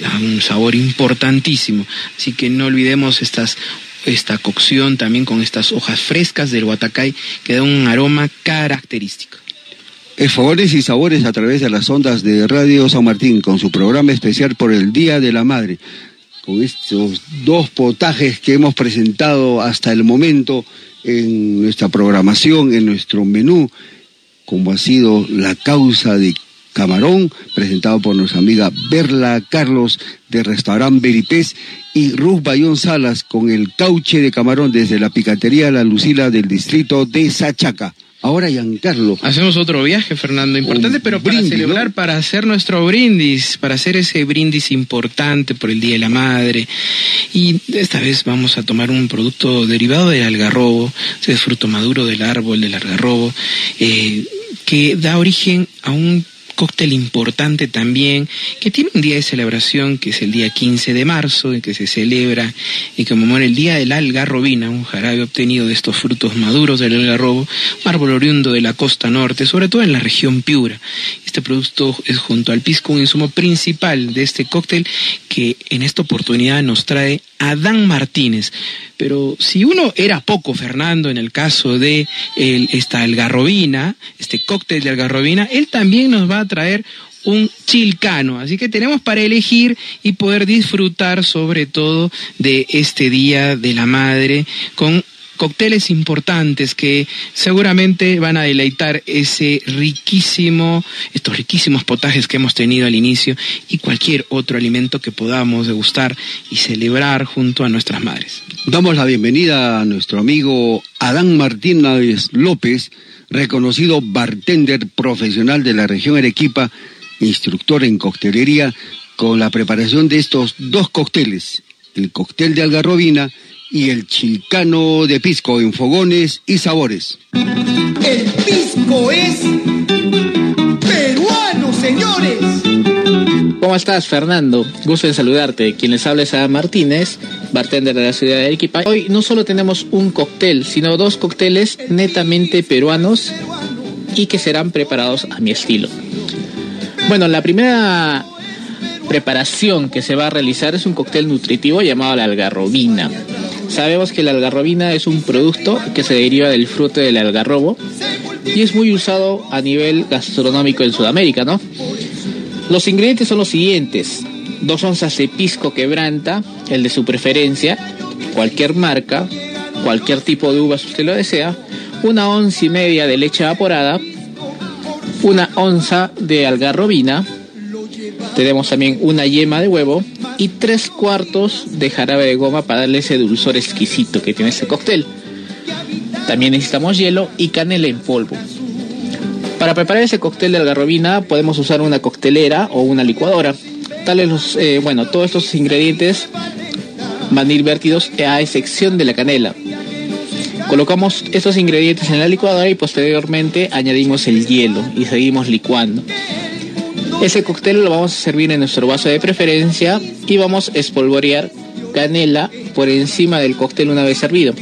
da un sabor importantísimo. Así que no olvidemos esta cocción también con estas hojas frescas del huatacay que da un aroma característico. Favores y sabores a través de las ondas de Radio San Martín con su programa especial por el Día de la Madre. Con estos dos potajes que hemos presentado hasta el momento en nuestra programación, en nuestro menú, como ha sido la causa de camarón, presentado por nuestra amiga Berla Carlos de Restaurant Beripés y Ruth Bayón Salas con el cauche de camarón desde la picatería La Lucila del distrito de Sachaca. Ahora, Giancarlo. Hacemos otro viaje, Fernando, importante, pero para celebrar, para hacer nuestro brindis, para hacer ese brindis importante por el Día de la Madre. Y esta vez vamos a tomar un producto derivado del algarrobo, ese fruto maduro del árbol del algarrobo, eh, que da origen a un cóctel importante también, que tiene un día de celebración, que es el día 15 de marzo, en que se celebra y conmemora el Día de la Algarrobina, un jarabe obtenido de estos frutos maduros del algarrobo, un árbol oriundo de la costa norte, sobre todo en la región Piura. Este producto es junto al pisco un insumo principal de este cóctel que en esta oportunidad nos trae Adán Martínez. Pero si uno era poco, Fernando, en el caso de esta algarrobina, este cóctel de algarrobina, él también nos va a traer un chilcano. Así que tenemos para elegir y poder disfrutar sobre todo de este Día de la Madre con cócteles importantes que seguramente van a deleitar ese riquísimo, estos riquísimos potajes que hemos tenido al inicio y cualquier otro alimento que podamos degustar y celebrar junto a nuestras madres. Damos la bienvenida a nuestro amigo Adán Martínez López, reconocido bartender profesional de la región Arequipa instructor en coctelería, con la preparación de estos dos cócteles, el cóctel de algarrobina y el chilcano de pisco en fogones y sabores. El pisco es peruano, señores. ¿Cómo estás, Fernando? Gusto en saludarte. Quien les habla es Adam Martínez, bartender de la ciudad de Arequipa. Hoy no solo tenemos un cóctel, sino dos cócteles netamente peruanos y que serán preparados a mi estilo. Bueno, la primera preparación que se va a realizar es un cóctel nutritivo llamado la algarrobina. Sabemos que la algarrobina es un producto que se deriva del fruto del algarrobo y es muy usado a nivel gastronómico en Sudamérica, ¿no? Los ingredientes son los siguientes: dos onzas de pisco quebranta, el de su preferencia, cualquier marca, cualquier tipo de uvas si usted lo desea, una onza y media de leche evaporada, una onza de algarrobina, tenemos también una yema de huevo y tres cuartos de jarabe de goma para darle ese dulzor exquisito que tiene este cóctel. También necesitamos hielo y canela en polvo. Para preparar ese cóctel de algarrobina podemos usar una coctelera o una licuadora. Tales los, eh, bueno, todos estos ingredientes van a ir vertidos a excepción de la canela. Colocamos estos ingredientes en la licuadora y posteriormente añadimos el hielo y seguimos licuando. Ese cóctel lo vamos a servir en nuestro vaso de preferencia y vamos a espolvorear canela por encima del cóctel una vez servido.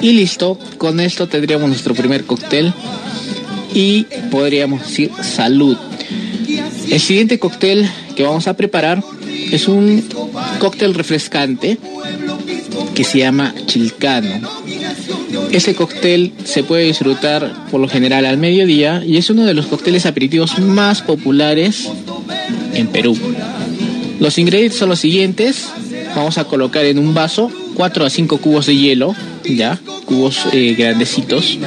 Y listo, con esto tendríamos nuestro primer cóctel y podríamos decir salud. El siguiente cóctel que vamos a preparar es un cóctel refrescante que se llama chilcano. Ese cóctel se puede disfrutar por lo general al mediodía y es uno de los cócteles aperitivos más populares en Perú. Los ingredientes son los siguientes. Vamos a colocar en un vaso 4 a 5 cubos de hielo, ya, cubos eh, grandecitos.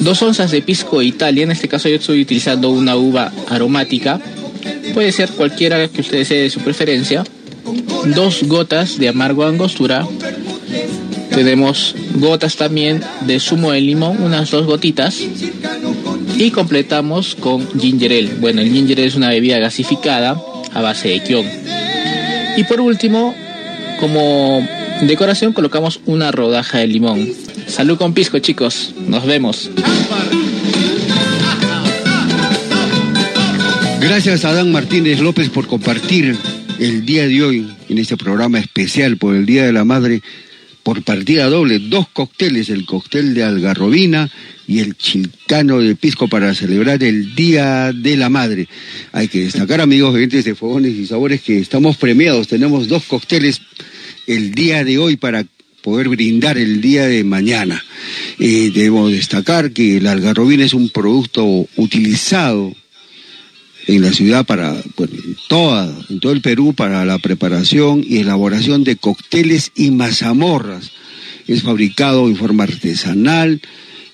Dos onzas de pisco Italia, en este caso yo estoy utilizando una uva aromática. Puede ser cualquiera que usted desee de su preferencia. Dos gotas de amargo angostura, tenemos gotas también de zumo de limón, unas dos gotitas. Y completamos con ginger ale. Bueno, el ginger ale es una bebida gasificada a base de kion. Y por último, como decoración colocamos una rodaja de limón. Salud con pisco, chicos. Nos vemos. Gracias a Adán Martínez López por compartir el día de hoy en este programa especial por el Día de la Madre por partida doble, dos cócteles, el cóctel de algarrobina y el chilcano de pisco para celebrar el Día de la Madre. Hay que destacar, amigos oyentes de Fogones y Sabores, que estamos premiados. Tenemos dos cócteles el día de hoy para poder brindar el día de mañana. Eh, debemos destacar que la algarrobina es un producto utilizado en la ciudad para, en todo el Perú para la preparación y elaboración de cócteles y mazamorras. Es fabricado en forma artesanal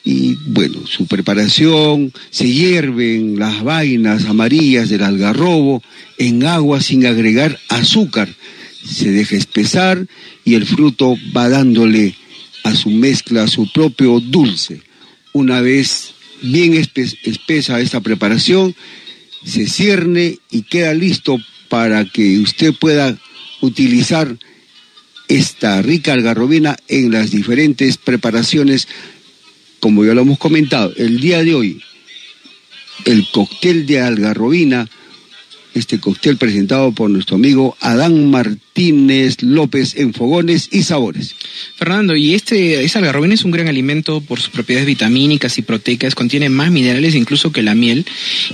y bueno, su preparación se hierven las vainas amarillas del algarrobo en agua sin agregar azúcar. Se deja espesar y el fruto va dándole a su mezcla su propio dulce. Una vez bien espesa esta preparación, se cierne y queda listo para que usted pueda utilizar esta rica algarrobina en las diferentes preparaciones, como ya lo hemos comentado. El día de hoy, el cóctel de algarrobina este cóctel presentado por nuestro amigo Adán Martínez López en Fogones y Sabores. Fernando, y este, esa algarrobina es un gran alimento por sus propiedades vitamínicas y proteicas, contiene más minerales incluso que la miel,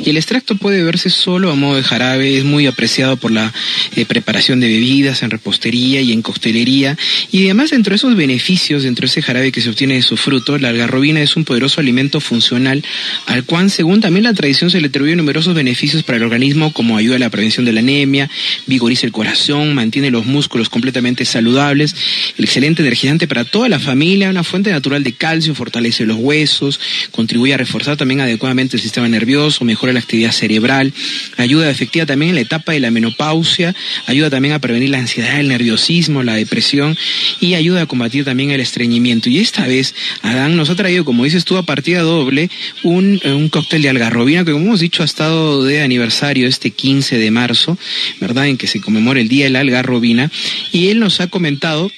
y el extracto puede beberse solo a modo de jarabe, es muy apreciado por la eh, preparación de bebidas en repostería y en coctelería, y además dentro de esos beneficios, dentro de ese jarabe que se obtiene de su fruto, la algarrobina es un poderoso alimento funcional al cual, según también la tradición, se le atribuye numerosos beneficios para el organismo como ayuda a la prevención de la anemia, vigoriza el corazón, mantiene los músculos completamente saludables, el excelente energizante para toda la familia, una fuente natural de calcio, fortalece los huesos, contribuye a reforzar también adecuadamente el sistema nervioso, mejora la actividad cerebral, ayuda efectiva también en la etapa de la menopausia, ayuda también a prevenir la ansiedad, el nerviosismo, la depresión y ayuda a combatir también el estreñimiento. Y esta vez Adán nos ha traído, como dices tú, a partida doble, un, un cóctel de algarrobina que como hemos dicho ha estado de aniversario este 15 de marzo, ¿verdad? En que se conmemora el Día de la Algarrobina. Y él nos ha comentado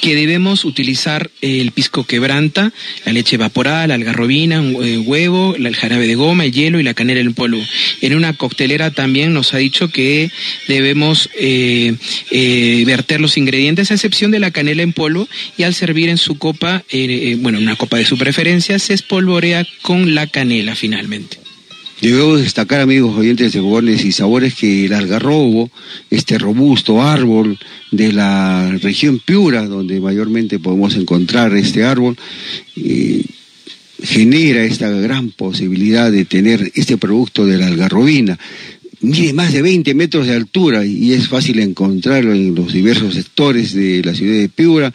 que debemos utilizar el pisco quebranta, la leche evaporada, la algarrobina, un eh, huevo, el jarabe de goma, el hielo y la canela en polvo. En una coctelera también nos ha dicho que debemos eh, eh, verter los ingredientes a excepción de la canela en polvo y al servir en su copa, bueno, una copa de su preferencia, se espolvorea con la canela finalmente. Debemos destacar, amigos oyentes de Fogones y Sabores, que el algarrobo, este robusto árbol de la región Piura, donde mayormente podemos encontrar este árbol, eh, genera esta gran posibilidad de tener este producto de la algarrobina mide más de 20 metros de altura y es fácil encontrarlo en los diversos sectores de la ciudad de Piura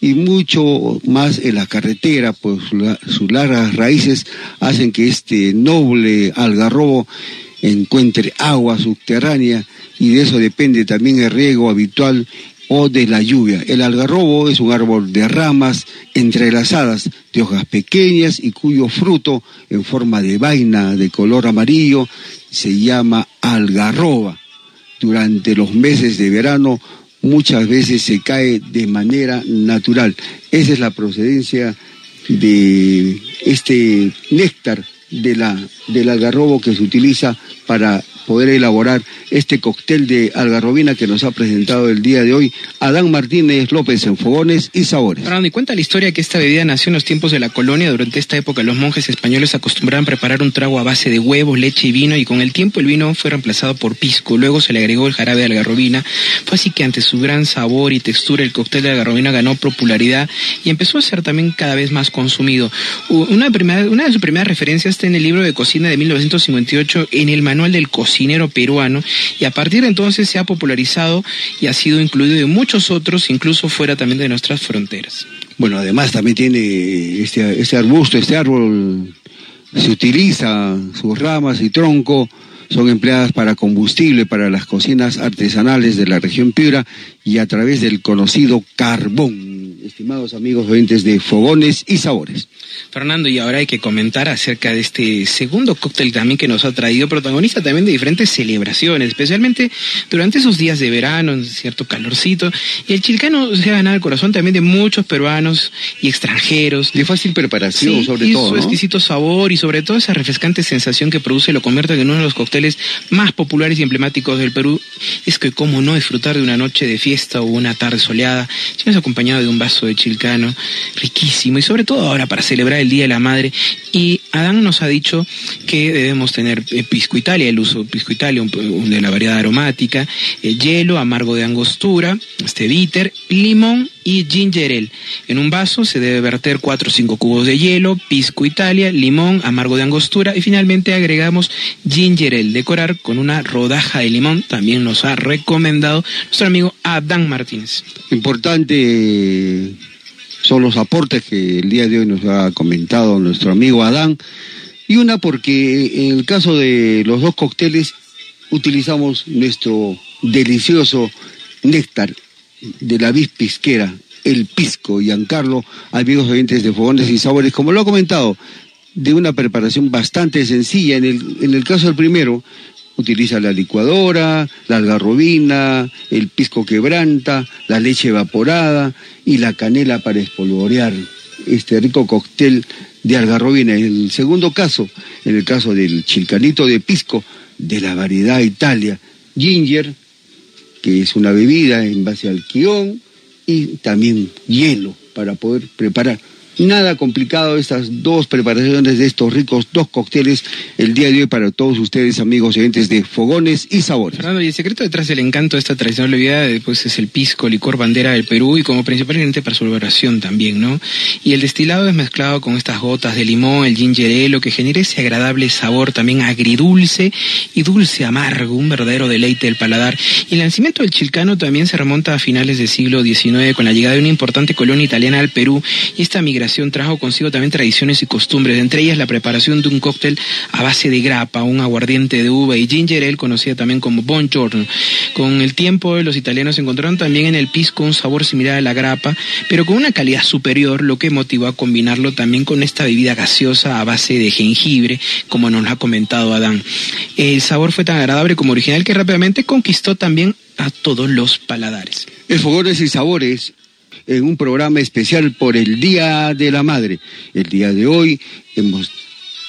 y mucho más en la carretera, pues sus largas raíces hacen que este noble algarrobo encuentre agua subterránea y de eso depende también el riego habitual o de la lluvia. El algarrobo es un árbol de ramas entrelazadas, de hojas pequeñas y cuyo fruto en forma de vaina de color amarillo se llama algarroba. Durante los meses de verano muchas veces se cae de manera natural. Esa es la procedencia de este néctar de la, del algarrobo que se utiliza para poder elaborar este cóctel de algarrobina que nos ha presentado el día de hoy Adán Martínez López en Fogones y Sabores. Fernando, y cuenta la historia que esta bebida nació en los tiempos de la colonia. Durante esta época los monjes españoles acostumbraban preparar un trago a base de huevos, leche y vino y con el tiempo el vino fue reemplazado por pisco. Luego se le agregó el jarabe de algarrobina. Fue así que ante su gran sabor y textura el cóctel de algarrobina ganó popularidad y empezó a ser también cada vez más consumido. Una, primera, una de sus primeras referencias está en el libro de cocina de 1958 en el manual del cocinero peruano y a partir de entonces se ha popularizado y ha sido incluido en muchos otros, incluso fuera también de nuestras fronteras. Bueno, además también tiene este, este arbusto, este árbol, se utiliza sus ramas y tronco, son empleadas para combustible para las cocinas artesanales de la región Piura y a través del conocido carbón, estimados amigos oyentes de Fogones y Sabores. Fernando, y ahora hay que comentar acerca de este segundo cóctel también que nos ha traído protagonista también de diferentes celebraciones, especialmente durante esos días de verano, en cierto calorcito. Y el chilcano se ha ganado el corazón también de muchos peruanos y extranjeros. De fácil preparación, sobre y todo. su exquisito sabor y sobre todo esa refrescante sensación que produce lo convierte en uno de los cócteles más populares y emblemáticos del Perú. Es que cómo no disfrutar de una noche de fiesta o una tarde soleada, si no es acompañado de un vaso de chilcano riquísimo y sobre todo ahora para celebrar el Día de la Madre. Y Adán nos ha dicho que debemos tener eh, pisco Italia, el uso de pisco Italia, de la variedad aromática, eh, hielo, amargo de angostura, este bitter, limón y ginger ale. En un vaso se debe verter 4 o 5 cubos de hielo, pisco Italia, limón, amargo de angostura y finalmente agregamos ginger ale. Decorar con una rodaja de limón, también nos ha recomendado nuestro amigo Adán Martínez. Importante son los aportes que el día de hoy nos ha comentado nuestro amigo Adán. Y una porque en el caso de los dos cócteles utilizamos nuestro delicioso néctar de la vid pisquera, el pisco, Giancarlo, amigos oyentes de Fogones y Sabores, como lo ha comentado, de una preparación bastante sencilla. En el, en el caso del primero, utiliza la licuadora, la algarrobina, el pisco quebranta, la leche evaporada y la canela para espolvorear este rico cóctel de algarrobina. En el segundo caso, en el caso del chilcanito de pisco, de la variedad Italia. Ginger, que es una bebida en base al quión, y también hielo para poder preparar Nada complicado estas dos preparaciones de estos ricos dos cócteles el día de hoy para todos ustedes, amigos y oyentes de Fogones y Sabores. Fernando, y el secreto detrás del encanto de esta tradicional bebida pues, es el pisco, licor bandera del Perú y como principal ingrediente para su elaboración también, ¿no? Y el destilado es mezclado con estas gotas de limón, el ginger lo que genera ese agradable sabor también agridulce y dulce amargo, un verdadero deleite del paladar. Y el nacimiento del chilcano también se remonta a finales del siglo XIX con la llegada de una importante colonia italiana al Perú y esta migración trajo consigo también tradiciones y costumbres, entre ellas la preparación de un cóctel a base de grapa, un aguardiente de uva y ginger ale, conocida también como Buongiorno. Con el tiempo los italianos encontraron también en el pisco un sabor similar a la grapa, pero con una calidad superior, lo que motivó a combinarlo también con esta bebida gaseosa a base de jengibre, como nos ha comentado Adán. El sabor fue tan agradable como original que rápidamente conquistó también a todos los paladares. El Fogones y Sabores en un programa especial por el Día de la Madre. El día de hoy hemos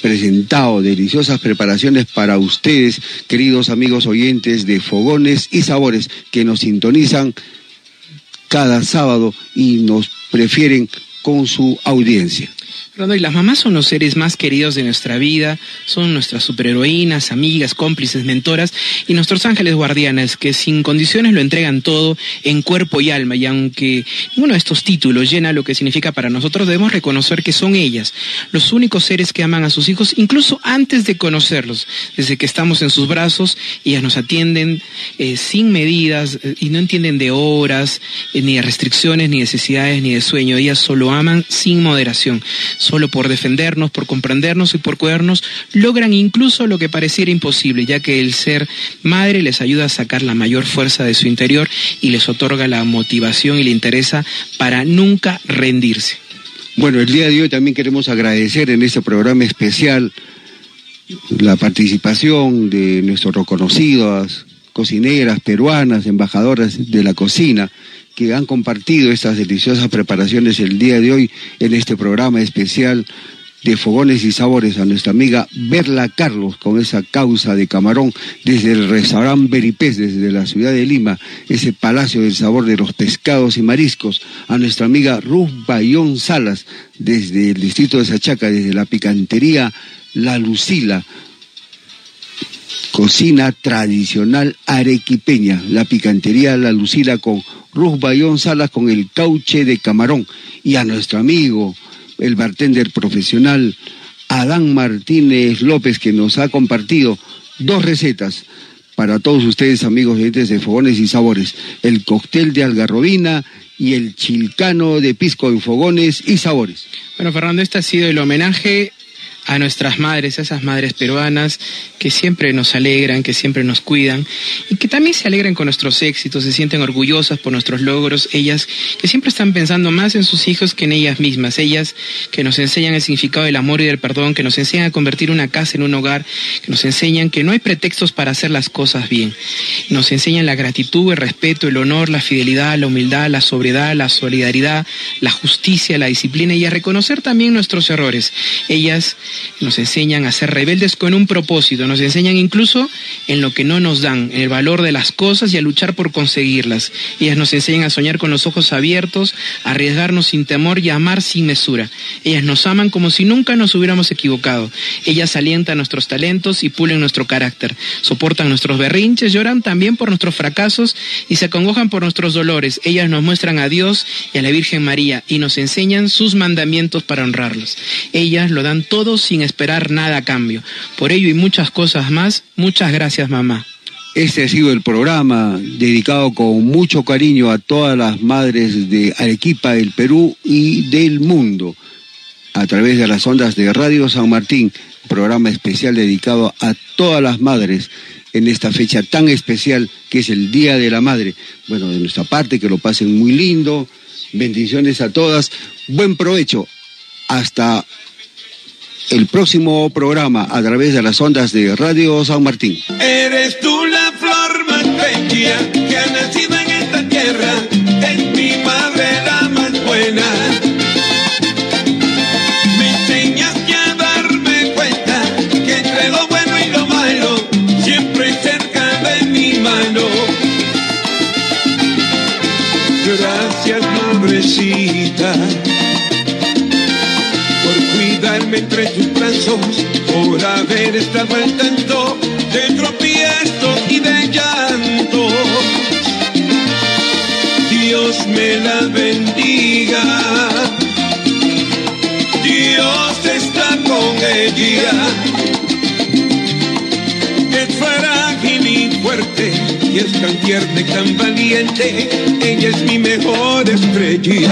presentado deliciosas preparaciones para ustedes, queridos amigos oyentes de Fogones y Sabores, que nos sintonizan cada sábado y nos prefieren con su audiencia y las mamás son los seres más queridos de nuestra vida, son nuestras superheroínas, amigas, cómplices, mentoras y nuestros ángeles guardianes que sin condiciones lo entregan todo en cuerpo y alma. Y aunque ninguno de estos títulos llena lo que significa para nosotros, debemos reconocer que son ellas los únicos seres que aman a sus hijos, incluso antes de conocerlos. Desde que estamos en sus brazos, ellas nos atienden eh, sin medidas eh, y no entienden de horas, eh, ni de restricciones, ni necesidades, ni de sueño. Ellas solo aman sin moderación solo por defendernos, por comprendernos y por cuidarnos, logran incluso lo que pareciera imposible, ya que el ser madre les ayuda a sacar la mayor fuerza de su interior y les otorga la motivación y la interesa para nunca rendirse. Bueno, el día de hoy también queremos agradecer en este programa especial la participación de nuestros reconocidas cocineras peruanas, embajadoras de la cocina, que han compartido estas deliciosas preparaciones el día de hoy en este programa especial de Fogones y Sabores a nuestra amiga Berla Carlos con esa causa de camarón desde el restaurante Beripés, desde la ciudad de Lima, ese palacio del sabor de los pescados y mariscos, a nuestra amiga Ruth Bayón Salas desde el distrito de Sachaca, desde la picantería La Lucila, cocina tradicional arequipeña, la picantería La Lucila con Ruz Bayón Salas con el cauche de camarón y a nuestro amigo, el bartender profesional Adán Martínez López que nos ha compartido dos recetas para todos ustedes amigos de Fogones y Sabores, el cóctel de algarrobina y el chilcano de pisco en Fogones y Sabores. Bueno, Fernando, este ha sido el homenaje a nuestras madres, a esas madres peruanas que siempre nos alegran, que siempre nos cuidan y que también se alegran con nuestros éxitos, se sienten orgullosas por nuestros logros, ellas que siempre están pensando más en sus hijos que en ellas mismas, ellas que nos enseñan el significado del amor y del perdón, que nos enseñan a convertir una casa en un hogar, que nos enseñan que no hay pretextos para hacer las cosas bien, nos enseñan la gratitud, el respeto, el honor, la fidelidad, la humildad, la sobriedad, la solidaridad, la justicia, la disciplina y a reconocer también nuestros errores. Ellas nos enseñan a ser rebeldes con un propósito, nos enseñan incluso en lo que no nos dan, en el valor de las cosas y a luchar por conseguirlas. Ellas nos enseñan a soñar con los ojos abiertos, a arriesgarnos sin temor y a amar sin mesura. Ellas nos aman como si nunca nos hubiéramos equivocado. Ellas alientan nuestros talentos y pulen nuestro carácter, soportan nuestros berrinches, lloran también por nuestros fracasos y se acongojan por nuestros dolores. Ellas nos muestran a Dios y a la Virgen María y nos enseñan sus mandamientos para honrarlos. Ellas lo dan todo sin esperar nada a cambio. Por ello y muchas cosas más, muchas gracias mamá. Este ha sido el programa dedicado con mucho cariño a todas las madres de Arequipa, del Perú y del mundo, a través de las ondas de Radio San Martín, programa especial dedicado a todas las madres en esta fecha tan especial que es el Día de la Madre. Bueno, de nuestra parte, que lo pasen muy lindo, bendiciones a todas, buen provecho. Hasta el próximo programa a través de las ondas de Radio San Martín. Eres tú la flor más bella entre tus brazos por haber estado al tanto de tropiezos y de llantos. Dios me la bendiga. Dios está con ella. Es frágil y fuerte y es tan tierna y tan valiente. Ella es mi mejor estrella.